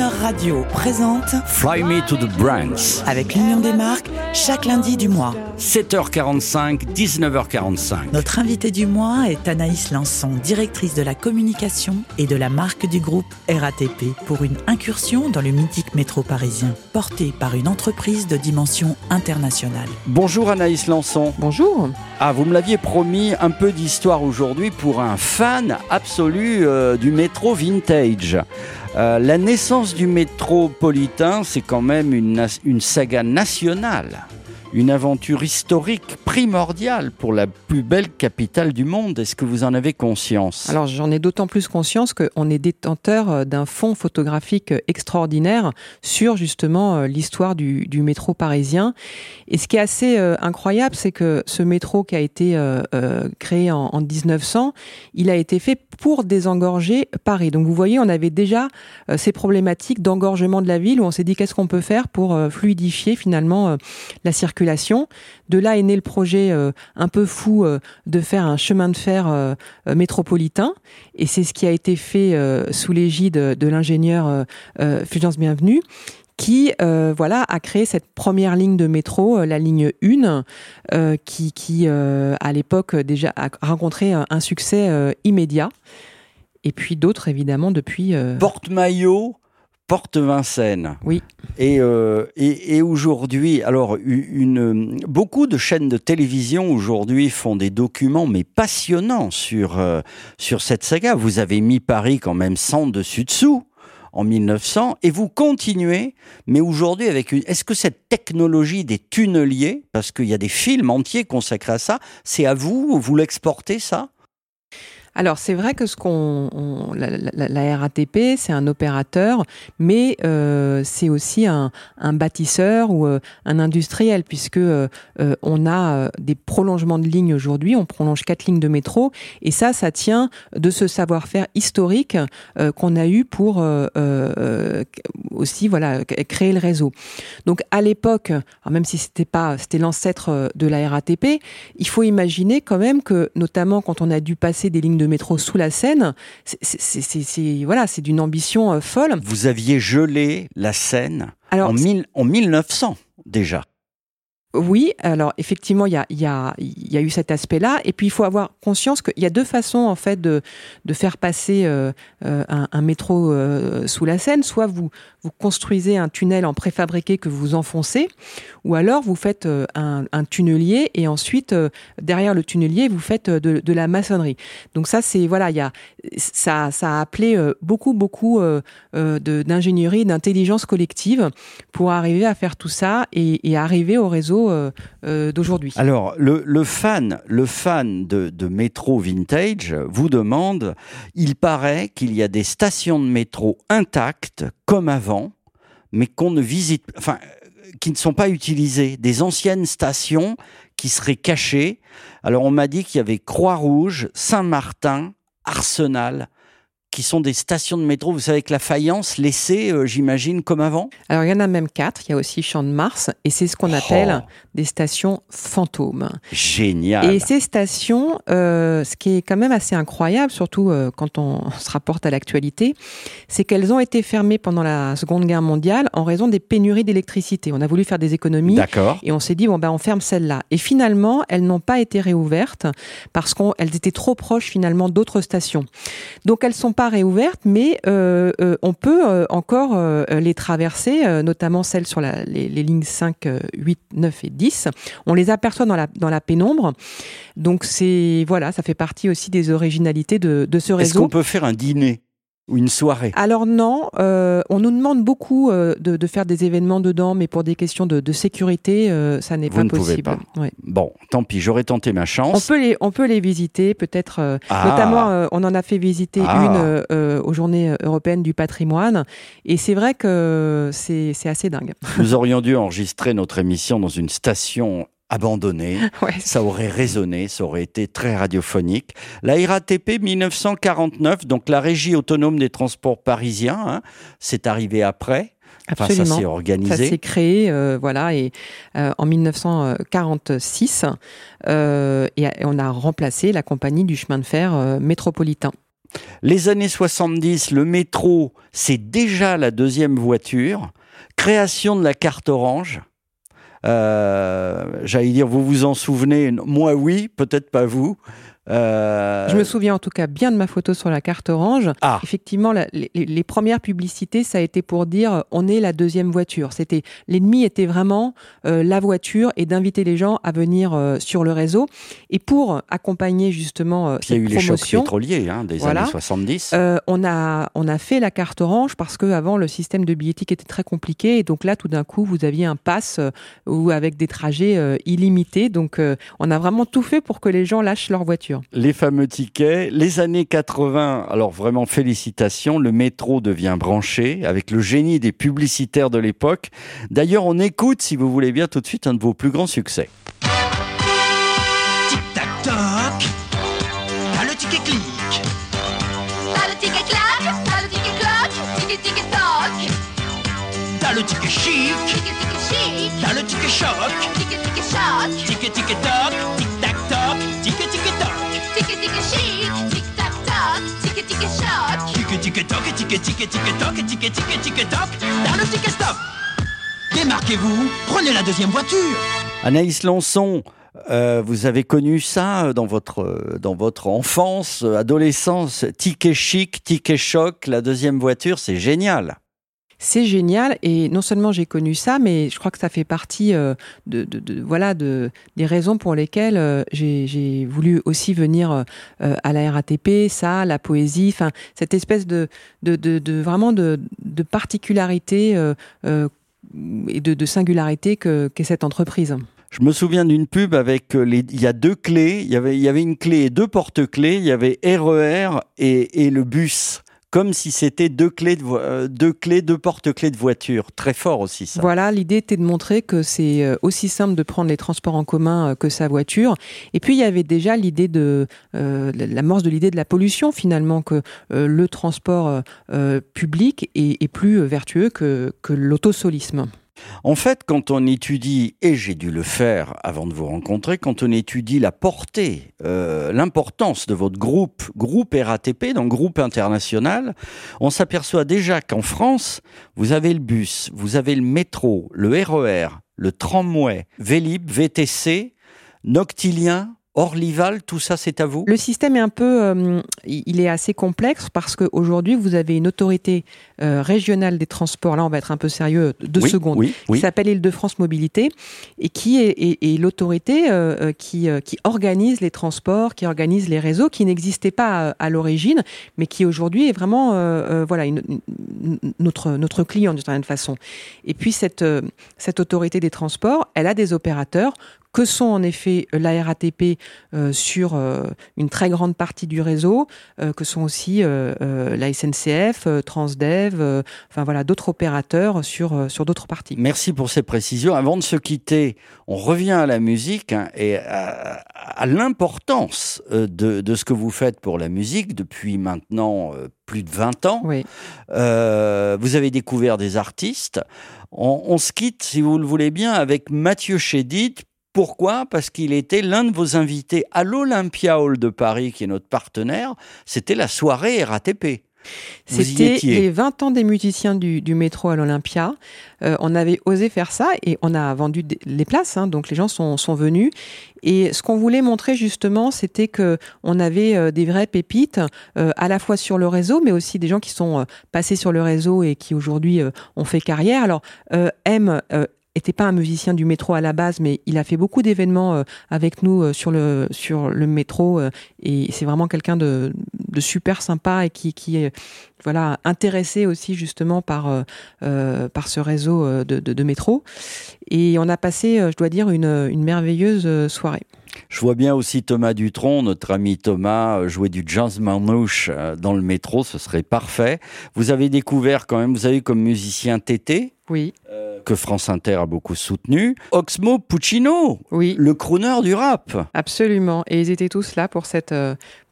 Radio présente Fly Me to the Brands. avec l'Union des marques chaque lundi du mois. 7h45, 19h45. Notre invitée du mois est Anaïs Lançon, directrice de la communication et de la marque du groupe RATP pour une incursion dans le mythique métro parisien, portée par une entreprise de dimension internationale. Bonjour Anaïs Lançon. Bonjour. Ah, vous me l'aviez promis, un peu d'histoire aujourd'hui pour un fan absolu euh, du métro vintage. Euh, la naissance du métropolitain, c'est quand même une, saga nationale. Une aventure historique primordiale pour la plus belle capitale du monde. Est-ce que vous en avez conscience? Alors j'en ai d'autant plus conscience qu'on est détenteur euh, d'un fonds photographique euh, extraordinaire sur justement euh, l'histoire du, métro parisien. Et ce qui est assez incroyable, c'est que ce métro qui a été créé en, en 1900, il a été fait pour désengorger Paris. Donc vous voyez, on avait déjà ces problématiques d'engorgement de la ville où on s'est dit qu'est-ce qu'on peut faire pour fluidifier finalement la circulation. De là est né le projet euh, un peu fou euh, de faire un chemin de fer euh, métropolitain. Et c'est ce qui a été fait sous l'égide de l'ingénieur Fulgence Bienvenue qui voilà a créé cette première ligne de métro, la ligne 1, euh, qui, qui à l'époque déjà a rencontré un, succès immédiat. Et puis d'autres évidemment depuis. euh, Porte-Maillot, Porte-Vincennes. Oui. Et, euh, et, et aujourd'hui, alors, une, beaucoup de chaînes de télévision aujourd'hui font des documents, mais passionnants sur, euh, sur cette saga. Vous avez mis Paris quand même sans dessus-dessous en 1900 et vous continuez, mais aujourd'hui avec une... Est-ce que cette technologie des tunneliers, parce qu'il y a des films entiers consacrés à ça, c'est à vous, vous l'exportez ça? Alors c'est vrai que ce qu'on on- la, RATP c'est un opérateur, mais euh, c'est aussi un, un bâtisseur ou euh, un industriel puisque euh, euh, on a euh, des prolongements de lignes aujourd'hui, on prolonge quatre lignes de métro et ça ça tient de ce savoir-faire historique qu'on a eu pour aussi voilà créer le réseau. Donc à l'époque, même si c'était pas c'était l'ancêtre de la RATP, il faut imaginer quand même que notamment quand on a dû passer des lignes de métro sous la Seine, c'est- voilà, c'est d'une ambition euh, folle. Vous aviez gelé la Seine Alors en, mille- en 1900 déjà. Oui, alors effectivement, il y a, eu cet aspect-là. Et puis, il faut avoir conscience qu'il y a deux façons, en fait, de, faire passer euh, euh, un, métro euh, sous la Seine. Soit vous, construisez un tunnel en préfabriqué que vous enfoncez, ou alors vous faites un, un tunnelier et ensuite, derrière le tunnelier, vous faites de, la maçonnerie. Donc ça, c'est, voilà, a, ça, ça a appelé beaucoup, beaucoup d'ingénierie, d'intelligence collective pour arriver à faire tout ça et arriver au réseau euh, euh, d'aujourd'hui. Alors, le, fan, le fan de, de métro vintage vous demande, il paraît qu'il y a des stations de métro intactes comme avant, mais qu'on ne visite, enfin, qui ne sont pas utilisées, des anciennes stations qui seraient cachées. Alors, on m'a dit qu'il y avait Croix-Rouge, Saint-Martin, Arsenal, qui sont des stations de métro, vous savez, avec la faïence laissée, euh, j'imagine, comme avant? Alors il y en a même quatre. Il y a aussi Champ de Mars et c'est ce qu'on appelle Oh, des stations fantômes. génial. Et ces stations, euh, ce qui est quand même assez incroyable, surtout euh, quand on se rapporte à l'actualité, c'est qu'elles ont été fermées pendant la Seconde Guerre mondiale en raison des pénuries d'électricité. On a voulu faire des économies. D'accord. Et on s'est dit, bon, ben, on ferme celle-là. Et finalement, elles n'ont pas été réouvertes parce qu'elles étaient trop proches, finalement, d'autres stations. Donc, elles sont pas réouvertes, mais euh, euh, on peut euh, encore euh, les traverser, euh, notamment celles sur la, les, les lignes 5, euh, 8, 9 et 10. On les aperçoit dans la, dans la pénombre. Donc, c'est, voilà, ça fait partie aussi des originalités de, de ce Est-ce réseau. qu'on peut faire un dîner? Ou une soirée Alors non, euh, on nous demande beaucoup euh, de, de faire des événements dedans, mais pour des questions de, de sécurité, euh, ça n'est Vous pas ne pouvez possible. pas. Ouais. Bon, tant pis, j'aurais tenté ma On chance. peut les, on peut les visiter, peut-être. euh, Ah. Notamment, euh, on en a fait visiter Ah. une euh, euh, aux Journées européennes du patrimoine, et c'est vrai que c'est c'est assez dingue. Nous aurions dû enregistrer notre émission dans une station abandonnée. Ouais. Ça aurait résonné, ça aurait été très radiophonique. La RATP 1949, donc la Régie autonome des transports parisiens, hein, c'est arrivé après. Enfin, ça Absolument. s'est Ça organisé. s'est créé, euh, voilà, et euh, en 1946, euh, et on a remplacé la compagnie du chemin de fer métropolitain. Les années 70, le métro, c'est déjà la deuxième voiture. Création de la carte orange. Euh, J'allais dire, vous vous en souvenez? Moi, oui, peut-être pas vous. Euh... Je me souviens en tout cas bien de ma photo sur la carte orange. Ah. Effectivement, la, les, les, premières publicités, ça a été pour dire euh, on est la deuxième voiture. C'était l'ennemi était vraiment euh, la voiture et d'inviter les gens à venir euh, sur le réseau. Et pour accompagner justement cette Il y a eu promotion, les chocs pétroliers hein, des voilà, années 70. on a on a fait la carte orange parce que avant le système de billettique était très compliqué et donc là tout d'un coup vous aviez un pass ou avec des trajets illimités. Donc on a vraiment tout fait pour que les gens lâchent leur voiture. Les fameux tickets. Les années 80, alors vraiment félicitations, le métro devient branché avec le génie des publicitaires de l'époque. D'ailleurs, on écoute, si vous voulez bien, tout de suite un de vos plus grands succès. Tic-tac-toc, t'as le ticket clic. T'as le ticket clac, t'as le ticket cloc, ticket ticket toc. T'as le ticket chic, ticket ticket chic. T'as le ticket choc, ticket ticket choc. Ticket ticket ticket choc. Ticket ticket toc, ticket ticket ticket toc, ticket ticket ticket toc. T'as le ticket stop. Démarquez-vous, prenez la deuxième voiture. Anaïs Lançon, euh, vous avez connu ça dans votre, dans votre enfance, adolescence, ticket chic, ticket choc, la deuxième voiture, c'est génial. C'est génial et non seulement j'ai connu ça, mais je crois que ça fait partie euh, de, voilà de des raisons pour lesquelles euh, j'ai voulu aussi venir euh, à la RATP, ça, la poésie, enfin cette espèce de vraiment de, particularité et de, singularité que qu'est cette entreprise. Je me souviens d'une pub avec les, il y a deux clés, il y avait, une clé et deux porte-clés, il y avait RER et, et le bus comme si c'était deux clés, vo- deux clés, deux porte-clés de voiture. Très fort aussi ça. Voilà, l'idée était de montrer que c'est euh, aussi simple de prendre les transports en commun euh, que sa voiture. Et puis il y avait déjà l'idée de euh, l'amorce de l'idée de la pollution finalement que euh, le transport euh, public est, est, plus vertueux que, que l'autosolisme. En fait, quand on étudie, et j'ai dû le faire avant de vous rencontrer, quand on étudie la portée, euh, l'importance de votre groupe, groupe RATP, donc groupe international, on s'aperçoit déjà qu'en France, vous avez le bus, vous avez le métro, le RER, le tramway, Vélib, VTC, Noctilien, Orlival, tout ça, c'est à vous? Le système est un peu, euh, il est assez complexe parce qu'aujourd'hui, vous avez une autorité euh, régionale des transports. Là, on va être un peu sérieux deux oui, secondes. Oui, oui. Qui s'appelle Île-de-France Mobilité et qui est, est, est l'autorité euh, qui, qui organise les transports, qui organise les réseaux, qui n'existait pas à, à l'origine, mais qui aujourd'hui est vraiment, voilà, une, une, notre notre client d'une certaine façon. Et puis cette cette autorité des transports, elle a des opérateurs que sont en effet la RATP euh, sur euh, une très grande partie du réseau, euh, que sont aussi la SNCF, Transdev, enfin voilà d'autres opérateurs sur sur d'autres parties. Merci pour ces précisions. Avant de se quitter, on revient à la musique hein, et à, à l'importance de, de, ce que vous faites pour la musique depuis maintenant plus de 20 ans. Oui. vous avez découvert des artistes. On, on, se quitte, si vous le voulez bien, avec Mathieu Chédid pourquoi? Parce qu'il était l'un de vos invités à l'Olympia Hall de Paris, qui est notre partenaire. C'était la soirée RATP. C'était les 20 ans des musiciens du, du métro à l'Olympia. Euh, on avait osé faire ça et on a vendu des, les places, hein, donc les gens sont, sont venus. Et ce qu'on voulait montrer justement, c'était que on avait euh, des vraies pépites, euh, à la fois sur le réseau, mais aussi des gens qui sont passés sur le réseau et qui aujourd'hui ont fait carrière. Alors M était pas un musicien du métro à la base, mais il a fait beaucoup d'événements euh, avec nous euh, sur le sur le métro euh, et c'est vraiment quelqu'un de, de super sympa et qui qui est voilà intéressé aussi justement par euh, par ce réseau de, de, de, métro et on a passé, je dois dire, une, une merveilleuse soirée. Je vois bien aussi Thomas Dutronc, notre ami Thomas, jouer du jazz manouche dans le métro, ce serait parfait. Vous avez découvert quand même, vous avez comme musicien Tété. Oui. Euh, que France Inter a beaucoup soutenu. Oxmo Puccino. Oui. Le crooner du rap. Absolument. Et ils étaient tous là pour cette,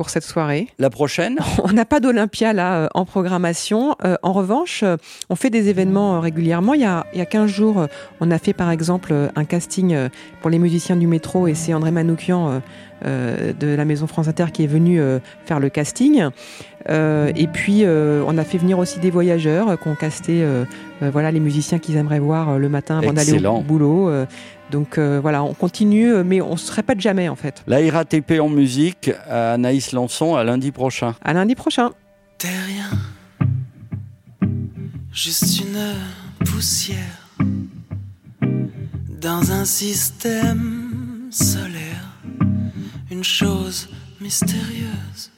pour cette soirée. La prochaine? On n'a pas d'Olympia là euh, en programmation. Euh, en revanche, euh, on fait des événements régulièrement. Il y, a, il y a 15 jours, on a fait par exemple un casting pour les musiciens du métro et c'est André Manoukian de la Maison France Inter qui est venu faire le casting. et puis, on a fait venir aussi des voyageurs qui ont casté voilà, les musiciens qu'ils aimeraient voir le matin avant d'aller au boulot. Donc euh, voilà, on continue, euh, mais on ne se répète jamais en fait. La RATP en musique à Anaïs Lançon à lundi prochain. À lundi prochain. T'es rien, juste une poussière dans un système solaire, une chose mystérieuse.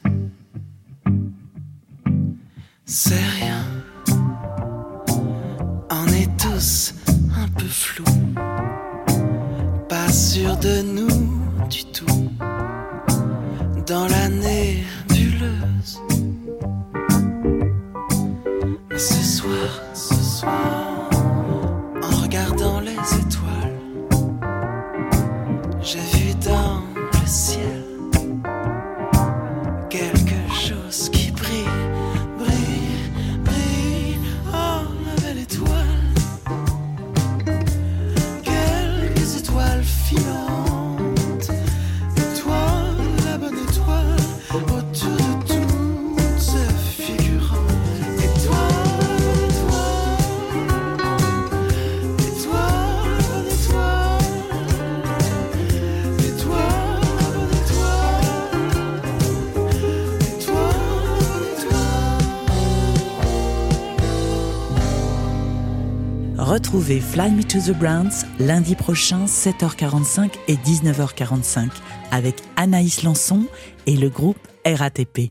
C'est rien, sûr de nous du tout dans la nébuleuse. Retrouvez Fly Me to the Browns lundi prochain 7h45 et 19h45 avec Anaïs Lançon et le groupe RATP.